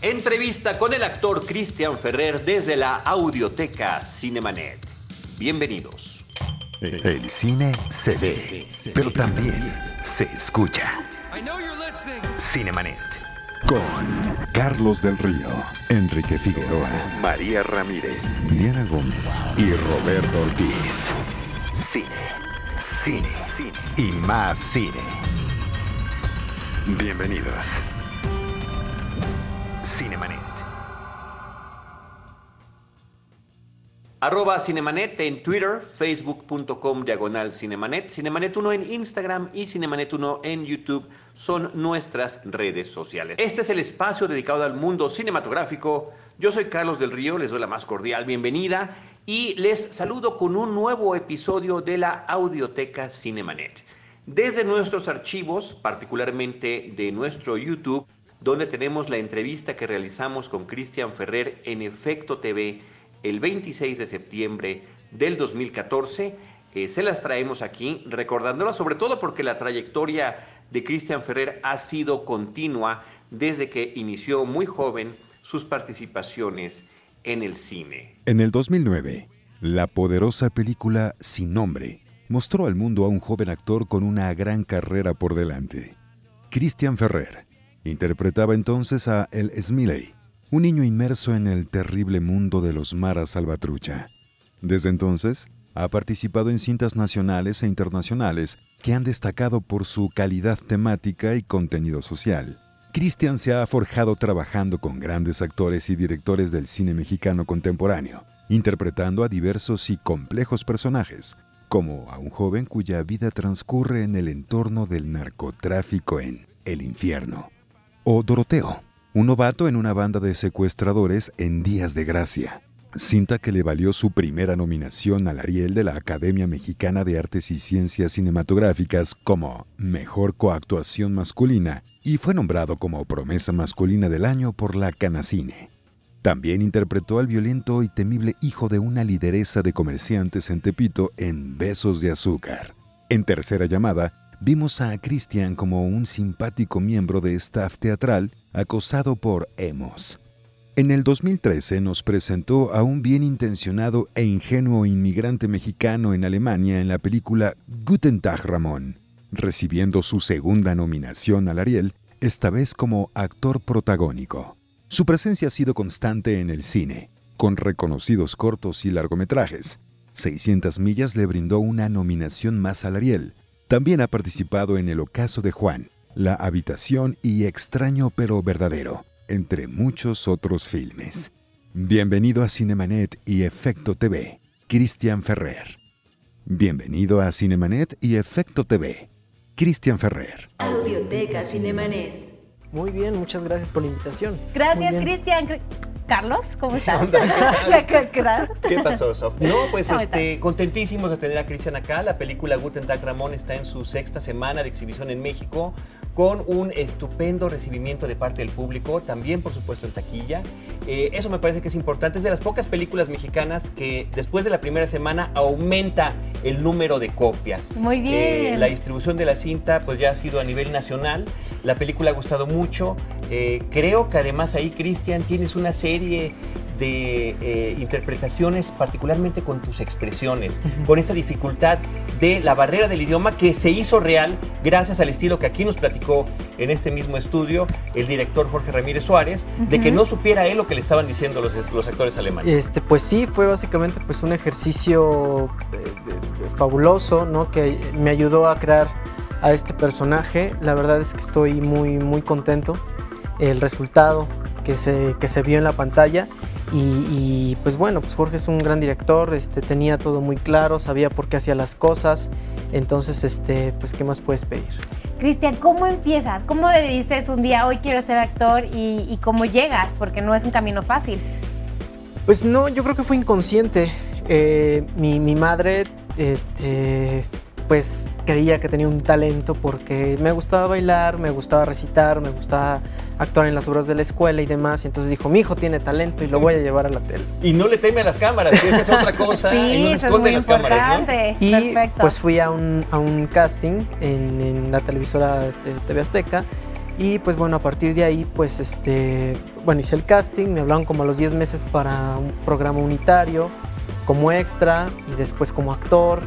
Entrevista con el actor Cristian Ferrer desde la audioteca Cinemanet. Bienvenidos. El cine se ve, pero también se escucha. Cinemanet. Con Carlos del Río, Enrique Figueroa, María Ramírez, Diana Gómez y Roberto Ortiz. Cine, cine, cine y más cine. Bienvenidos. Arroba Cinemanet en Twitter, facebook.com diagonal Cinemanet, Cinemanet 1 en Instagram y Cinemanet 1 en YouTube son nuestras redes sociales. Este es el espacio dedicado al mundo cinematográfico. Yo soy Carlos del Río, les doy la más cordial bienvenida y les saludo con un nuevo episodio de la Audioteca Cinemanet. Desde nuestros archivos, particularmente de nuestro YouTube, donde tenemos la entrevista que realizamos con Cristian Ferrer en Efecto TV el 26 de septiembre del 2014. Eh, se las traemos aquí, recordándolas sobre todo porque la trayectoria de Cristian Ferrer ha sido continua desde que inició muy joven sus participaciones en el cine. En el 2009, la poderosa película Sin Nombre mostró al mundo a un joven actor con una gran carrera por delante. Cristian Ferrer interpretaba entonces a El Smiley, un niño inmerso en el terrible mundo de los maras salvatrucha. Desde entonces, ha participado en cintas nacionales e internacionales que han destacado por su calidad temática y contenido social. Cristian se ha forjado trabajando con grandes actores y directores del cine mexicano contemporáneo, interpretando a diversos y complejos personajes, como a un joven cuya vida transcurre en el entorno del narcotráfico en El infierno, o Doroteo, un novato en una banda de secuestradores en Días de Gracia, cinta que le valió su primera nominación al Ariel de la Academia Mexicana de Artes y Ciencias Cinematográficas como Mejor Coactuación Masculina y fue nombrado como Promesa Masculina del Año por la Canacine. También interpretó al violento y temible hijo de una lideresa de comerciantes en Tepito en Besos de Azúcar. En tercera llamada, vimos a Christian como un simpático miembro de staff teatral acosado por emos. En el 2013 nos presentó a un bien intencionado e ingenuo inmigrante mexicano en Alemania en la película Guten Tag Ramón, recibiendo su segunda nominación al Ariel, esta vez como actor protagónico. Su presencia ha sido constante en el cine, con reconocidos cortos y largometrajes. 600 millas le brindó una nominación más al Ariel, también ha participado en El Ocaso de Juan, La Habitación y Extraño pero Verdadero, entre muchos otros filmes. Bienvenido a Cinemanet y Efecto TV, Cristian Ferrer. Bienvenido a Cinemanet y Efecto TV, Cristian Ferrer. Audioteca Cinemanet. Muy bien, muchas gracias por la invitación. Gracias. Cristian. Carlos, ¿cómo estás? ¿Qué pasó, Sof? No, pues este, contentísimos de tener a Cristian acá. La película Guten Tag Ramón está en su sexta semana de exhibición en México con un estupendo recibimiento de parte del público, también por supuesto en taquilla. Eh, eso me parece que es importante. Es de las pocas películas mexicanas que después de la primera semana aumenta el número de copias. Muy bien. Eh, la distribución de la cinta pues ya ha sido a nivel nacional. La película ha gustado mucho. Eh, creo que además ahí, Cristian, tienes una serie de eh, interpretaciones, particularmente con tus expresiones, con esta dificultad de la barrera del idioma que se hizo real gracias al estilo que aquí nos platicó en este mismo estudio el director Jorge Ramírez Suárez, de que no supiera él lo que le estaban diciendo los, los actores alemanes. Este, pues sí, fue básicamente pues un ejercicio eh, fabuloso, ¿no? Que me ayudó a crear a este personaje. La verdad es que estoy muy, muy contento. El resultado que se, que se vio en la pantalla. Y, y, pues bueno, pues Jorge es un gran director, este, tenía todo muy claro, sabía por qué hacía las cosas. Entonces, este, pues, ¿qué más puedes pedir? Cristian, ¿cómo empiezas? ¿Cómo dices un día, hoy quiero ser actor y, y cómo llegas? Porque no es un camino fácil. Pues no, yo creo que fue inconsciente. Eh, mi, mi, madre, este, pues creía que tenía un talento porque me gustaba bailar, me gustaba recitar, me gustaba actuar en las obras de la escuela y demás. Y entonces dijo, mi hijo tiene talento y lo voy a llevar a la tele. Y no le teme a las cámaras, que esa es otra cosa. sí, y no eso es muy las cámaras, ¿no? Y Perfecto. pues fui a un, a un casting en, en la televisora de TV Azteca Y pues bueno, a partir de ahí, pues este, bueno, hice el casting, me hablaron como a los 10 meses para un programa unitario, como extra y después como actor.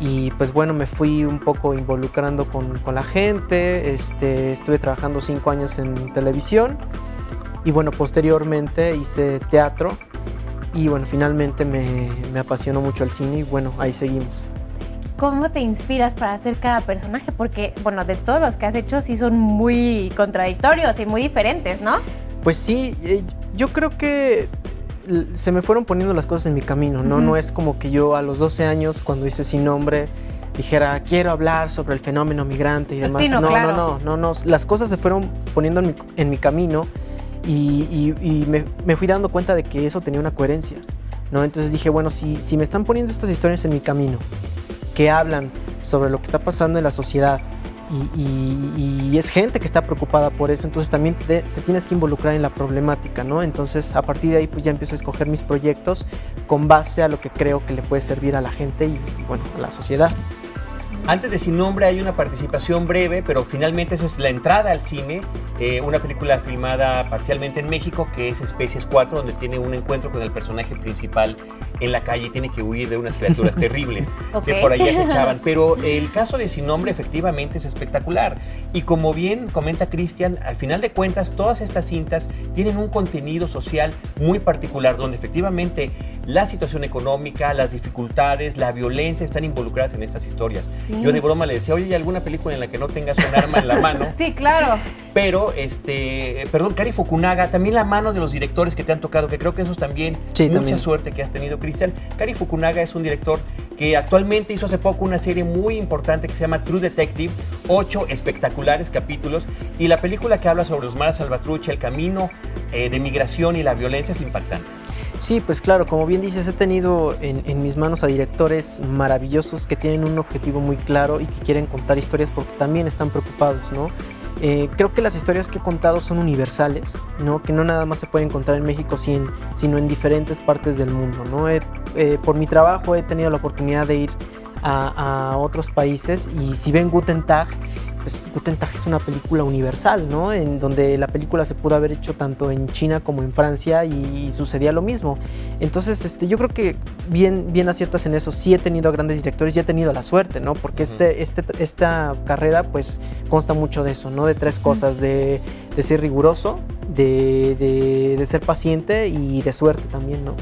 Y pues bueno, me fui un poco involucrando con, con la gente, este, estuve trabajando 5 años en televisión y bueno, posteriormente hice teatro y bueno, finalmente me, me apasionó mucho el cine y bueno, ahí seguimos. ¿Cómo te inspiras para hacer cada personaje? Porque, bueno, de todos los que has hecho sí son muy contradictorios y muy diferentes, ¿no? Pues sí, eh, yo creo que se me fueron poniendo las cosas en mi camino, ¿no? No es como que yo a los 12 años, cuando hice Sin Nombre, dijera, quiero hablar sobre el fenómeno migrante y demás. Sí, no, no, claro. no, no, no, no. Las cosas se fueron poniendo en mi, en mi camino y, y- y me, me fui dando cuenta de que eso tenía una coherencia, ¿no? Entonces dije, bueno, si, si me están poniendo estas historias en mi camino, que hablan sobre lo que está pasando en la sociedad y, y- y es gente que está preocupada por eso, entonces también te, te tienes que involucrar en la problemática, ¿no? Entonces a partir de ahí pues ya empiezo a escoger mis proyectos con base a lo que creo que le puede servir a la gente y, y, bueno, a la sociedad. Antes de Sin Nombre hay una participación breve, pero finalmente esa es la entrada al cine. eh, una película filmada parcialmente en México, que es Especies 4, donde tiene un encuentro con el personaje principal en la calle y tiene que huir de unas criaturas terribles que por ahí acechaban. Pero el caso de Sin Nombre efectivamente es espectacular. Y como bien comenta Cristian, al final de cuentas todas estas cintas tienen un contenido social muy particular, donde efectivamente la situación económica, las dificultades, la violencia están involucradas en estas historias. Sí. Yo de broma le decía, oye, ¿hay alguna película en la que no tengas un arma en la mano? Sí, claro. Pero, este, perdón, Cari Fukunaga, también la mano de los directores que te han tocado, que creo que eso es también Sí, mucha también. suerte que has tenido, Cristian. Cari Fukunaga es un director que actualmente hizo hace poco una serie muy importante que se llama True Detective, ocho espectaculares capítulos, y la película que habla sobre los maras salvatrucha, el camino eh, de migración y la violencia es impactante. Sí, pues claro, como bien dices, he tenido en, en mis manos a directores maravillosos que tienen un objetivo muy claro y que quieren contar historias porque también están preocupados, ¿no? Eh, creo que las historias que he contado son universales, ¿no? Que no nada más se pueden encontrar en México, sin- sino en diferentes partes del mundo, ¿no? Eh, por mi trabajo he tenido la oportunidad de ir a otros países y si ven Guten Tag, pues Guten Tag es una película universal, ¿no? En donde la película se pudo haber hecho tanto en China como en Francia y, sucedía lo mismo. Entonces, este, yo creo que bien, bien aciertas en eso. Sí he tenido a grandes directores y he tenido la suerte, ¿no? Porque este, este, esta carrera, pues, consta mucho de eso, ¿no? De tres cosas, de, de ser riguroso, de, de- de ser paciente y de suerte también, ¿no?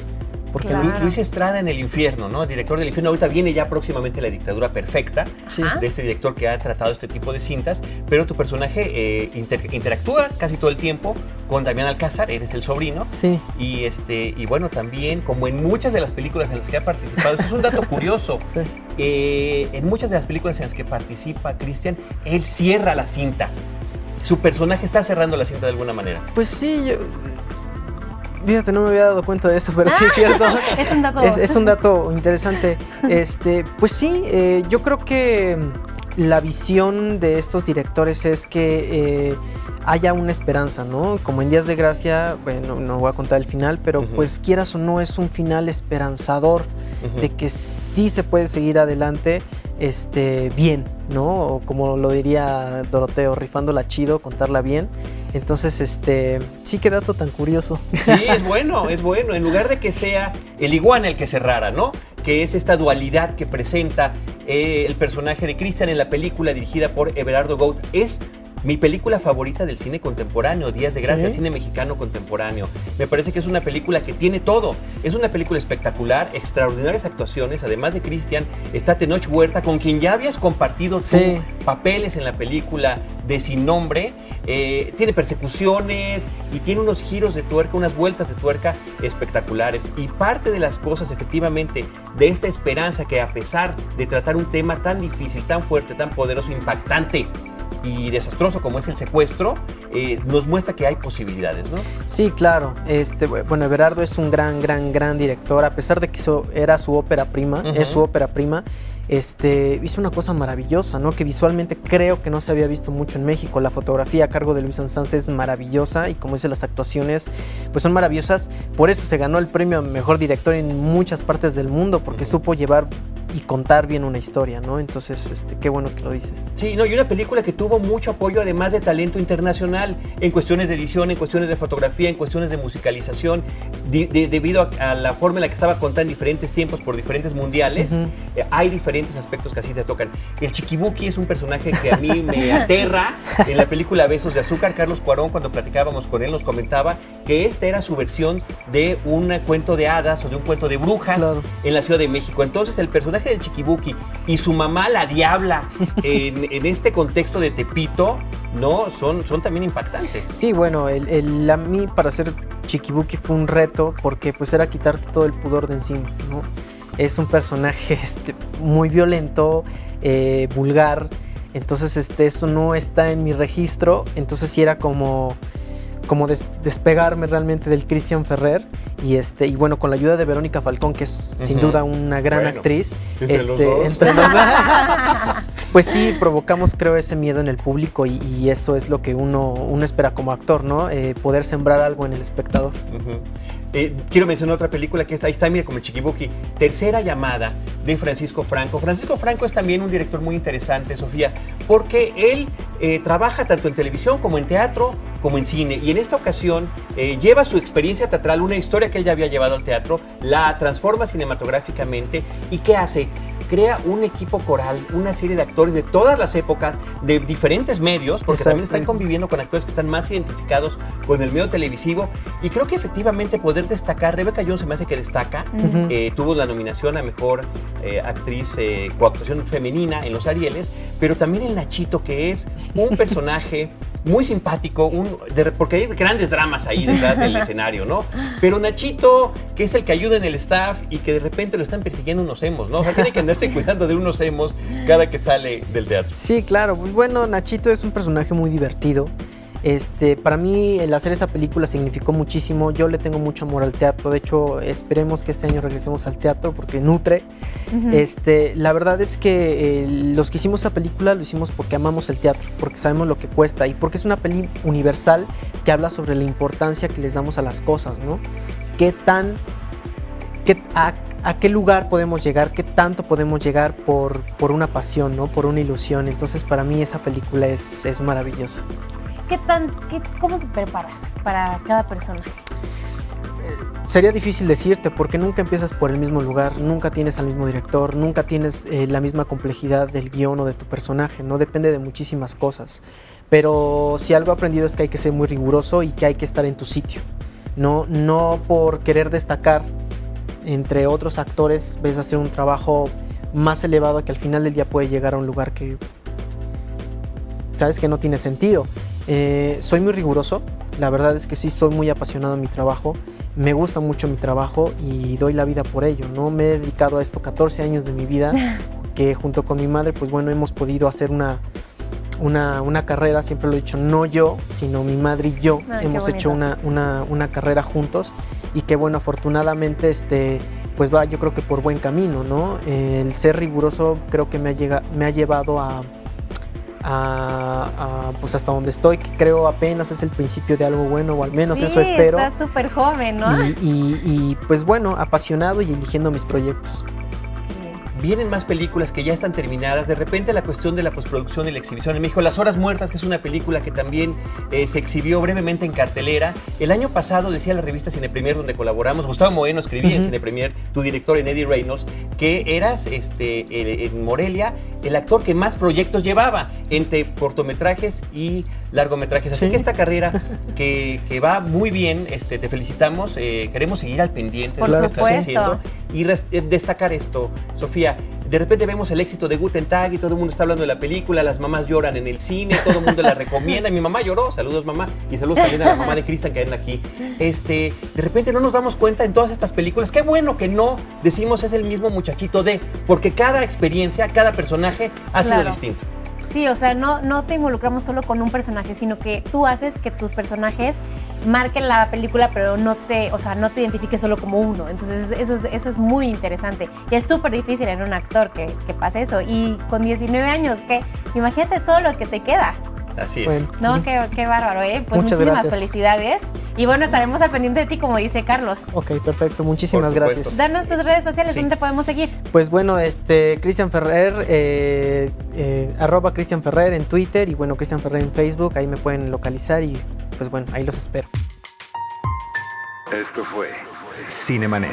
Porque Claro. Lu- Luis Estrada en El Infierno, ¿no? Director del Infierno. Ahorita viene ya próximamente La Dictadura Perfecta. sí, de este director que ha tratado este tipo de cintas, pero tu personaje eh, inter- interactúa casi todo el tiempo con Damián Alcázar, eres el sobrino, sí, y este y bueno, también como en muchas de las películas en las que ha participado, eso es un dato curioso, sí. eh, en muchas de las películas en las que participa Cristian, él cierra la cinta. Su personaje está cerrando la cinta de alguna manera. Pues sí, yo... Fíjate, no me había dado cuenta de eso, pero sí es cierto. Es un dato. Es, es un dato interesante. Este, pues sí, eh, yo creo que la visión de estos directores es que eh, haya una esperanza, ¿no? Como en Días de Gracia, bueno, no voy a contar el final, pero pues quieras o no, es un final esperanzador de que sí se puede seguir adelante este, bien, ¿no? O como lo diría Doroteo, rifándola chido, contarla bien. Entonces, este, sí, qué dato tan curioso. Sí, es bueno, es bueno. En lugar de que sea el iguana el que cerrara, ¿no? Que es esta dualidad que presenta eh, el personaje de Christian en la película dirigida por Everardo Gout. Es mi película favorita del cine contemporáneo, Días de Gracia, ¿Sí? cine mexicano contemporáneo. Me parece que es una película que tiene todo. Es una película espectacular, extraordinarias actuaciones. Además de Christian, está Tenoch Huerta, con quien ya habías compartido tú papeles en la película de Sin Nombre. Eh, tiene persecuciones y tiene unos giros de tuerca, unas vueltas de tuerca espectaculares. Y parte de las cosas, efectivamente, de esta esperanza que a pesar de tratar un tema tan difícil, tan fuerte, tan poderoso, impactante y desastroso como es el secuestro, eh, nos muestra que hay posibilidades, ¿no? Sí, claro. Este, bueno, Everardo es un gran, gran, gran director. A pesar de que eso era su ópera prima, es su ópera prima. Este, hizo una cosa maravillosa, ¿no? Que visualmente creo que no se había visto mucho en México. La fotografía a cargo de Luis Sanz es maravillosa y como dice las actuaciones, pues son maravillosas. Por eso se ganó el premio a mejor director en muchas partes del mundo, porque supo llevar y contar bien una historia, ¿no? Entonces, este, qué bueno que lo dices. Sí, no, y una película que tuvo mucho apoyo, además de talento internacional, en cuestiones de edición, en cuestiones de fotografía, en cuestiones de musicalización, de- de- debido a, a la forma en la que estaba contada en diferentes tiempos por diferentes mundiales. Ujú. eh, hay diferentes aspectos que así se tocan. El Chiquibuki es un personaje que a mí me aterra. En la película Besos de Azúcar, Carlos Cuarón, cuando platicábamos con él, nos comentaba que esta era su versión de un cuento de hadas o de un cuento de brujas Claro. en la Ciudad de México. Entonces, el personaje del Chiquibuki y su mamá, la Diabla, en, en este contexto de Tepito, ¿no? Son, son también impactantes. Sí, bueno, el, el- a mí para hacer Chikibuki fue un reto porque pues era quitarte todo el pudor de encima, ¿no? Es un personaje este, muy violento, eh, vulgar, entonces este, eso no está en mi registro, entonces sí era como, como des- despegarme realmente del Christian Ferrer y, este, y bueno, con la ayuda de Verónica Falcón, que es sin duda una gran Bueno, actriz, entre los este, dos. entre los dos. Pues sí, provocamos creo ese miedo en el público y, y eso es lo que uno, uno espera como actor, ¿no? Eh, poder sembrar algo en el espectador. Eh, quiero mencionar otra película que está, ahí está, mire, como el Chiquibuki. Tercera llamada de Francisco Franco. Francisco Franco es también un director muy interesante, Sofía, porque él eh, trabaja tanto en televisión como en teatro, como en cine. Y en esta ocasión eh, lleva su experiencia teatral, una historia que él ya había llevado al teatro, la transforma cinematográficamente. ¿Y qué hace? Crea un equipo coral, una serie de actores de todas las épocas, de diferentes medios, porque también están conviviendo con actores que están más identificados con el medio televisivo. Y creo que efectivamente poder destacar, Rebeca Jones se me hace que destaca, eh, tuvo la nominación a mejor eh, actriz eh, coactuación femenina en los Arieles, pero también el Nachito, que es un personaje muy simpático, un, de- porque hay grandes dramas ahí detrás del escenario, ¿no? Pero Nachito, que es el que ayuda en el staff y que de repente lo están persiguiendo unos emos, ¿no? O sea, tiene que andarse cuidando de unos emos cada que sale del teatro. Sí, claro. Pues bueno, Nachito es un personaje muy divertido. Este, para mí el hacer esa película significó muchísimo. Yo le tengo mucho amor al teatro. De hecho, esperemos que este año regresemos al teatro porque nutre. Ujú. Este, la verdad es que eh, los que hicimos esa película lo hicimos porque amamos el teatro, porque sabemos lo que cuesta y porque es una peli universal que habla sobre la importancia que les damos a las cosas, ¿no? Qué tan, qué, a, a qué lugar podemos llegar, qué tanto podemos llegar por, por una pasión, ¿no? Por una ilusión. Entonces para mí esa película es, es maravillosa. ¿Qué tan, qué- ¿Cómo te preparas para cada personaje? Sería difícil decirte porque nunca empiezas por el mismo lugar, nunca tienes al mismo director, nunca tienes eh, la misma complejidad del guion o de tu personaje, no depende de muchísimas cosas. Pero si algo he aprendido es que hay que ser muy riguroso y que hay que estar en tu sitio. No, no por querer destacar entre otros actores ves hacer un trabajo más elevado que al final del día puede llegar a un lugar que sabes que no tiene sentido. Eh, soy muy riguroso, la verdad es que sí soy muy apasionado en mi trabajo, me gusta mucho mi trabajo y doy la vida por ello. No me he dedicado a esto 14 años de mi vida, que junto con mi madre, pues bueno, hemos podido hacer una, una, una carrera, siempre lo he dicho, no yo, sino mi madre y yo Ay, hemos hecho una, una, una carrera juntos y que bueno, afortunadamente este pues va yo creo que por buen camino, ¿no? El ser riguroso creo que me ha, llega- me ha llevado a, a- a, pues hasta donde estoy, que creo apenas es el principio de algo bueno, o al menos sí, eso espero. Estás súper joven, ¿no? Y, y- y, pues bueno, apasionado y eligiendo mis proyectos. Vienen más películas que ya están terminadas. De repente la cuestión de la postproducción y la exhibición en México. Las Horas Muertas, que es una película que también eh, se exhibió brevemente en cartelera. El año pasado decía la revista Cine Premier donde colaboramos, Gustavo Moeno escribía en Ujú. Cine Premier, tu director en Eddie Reynolds, que eras este, en Morelia el actor que más proyectos llevaba entre cortometrajes y largometrajes. Así Sí. que esta carrera que, que va muy bien, este, te felicitamos. eh, queremos seguir al pendiente Por de lo que estás haciendo. Y eh, destacar esto, Sofía, de repente vemos el éxito de Guten Tag y todo el mundo está hablando de la película, las mamás lloran en el cine, todo el mundo la recomienda, mi mamá lloró, saludos mamá, y saludos también a la mamá de Cristian que anda aquí. Este, de repente no nos damos cuenta en todas estas películas, qué bueno que no decimos es el mismo muchachito de, porque cada experiencia, cada personaje ha sido Claro. distinto. Sí, o sea, no, no te involucramos solo con un personaje, sino que tú haces que tus personajes marquen la película, pero no te, o sea, no te identifiques solo como uno. Entonces, eso es, eso es muy interesante. Y es súper difícil en un actor que, que pase eso. Y con 19 años, que imagínate todo lo que te queda. Así es. Bueno, No, qué, qué bárbaro, ¿eh? Pues Muchas muchísimas gracias. felicidades. Y bueno, estaremos al pendiente de ti, como dice Carlos. ok, perfecto. Muchísimas gracias. Danos tus redes sociales, Sí. ¿dónde te podemos seguir? Pues bueno, este Cristian Ferrer, eh, eh, arroba Cristian Ferrer en Twitter y bueno, Cristian Ferrer en Facebook, ahí me pueden localizar y pues bueno, ahí los espero. Esto fue Cinemanet.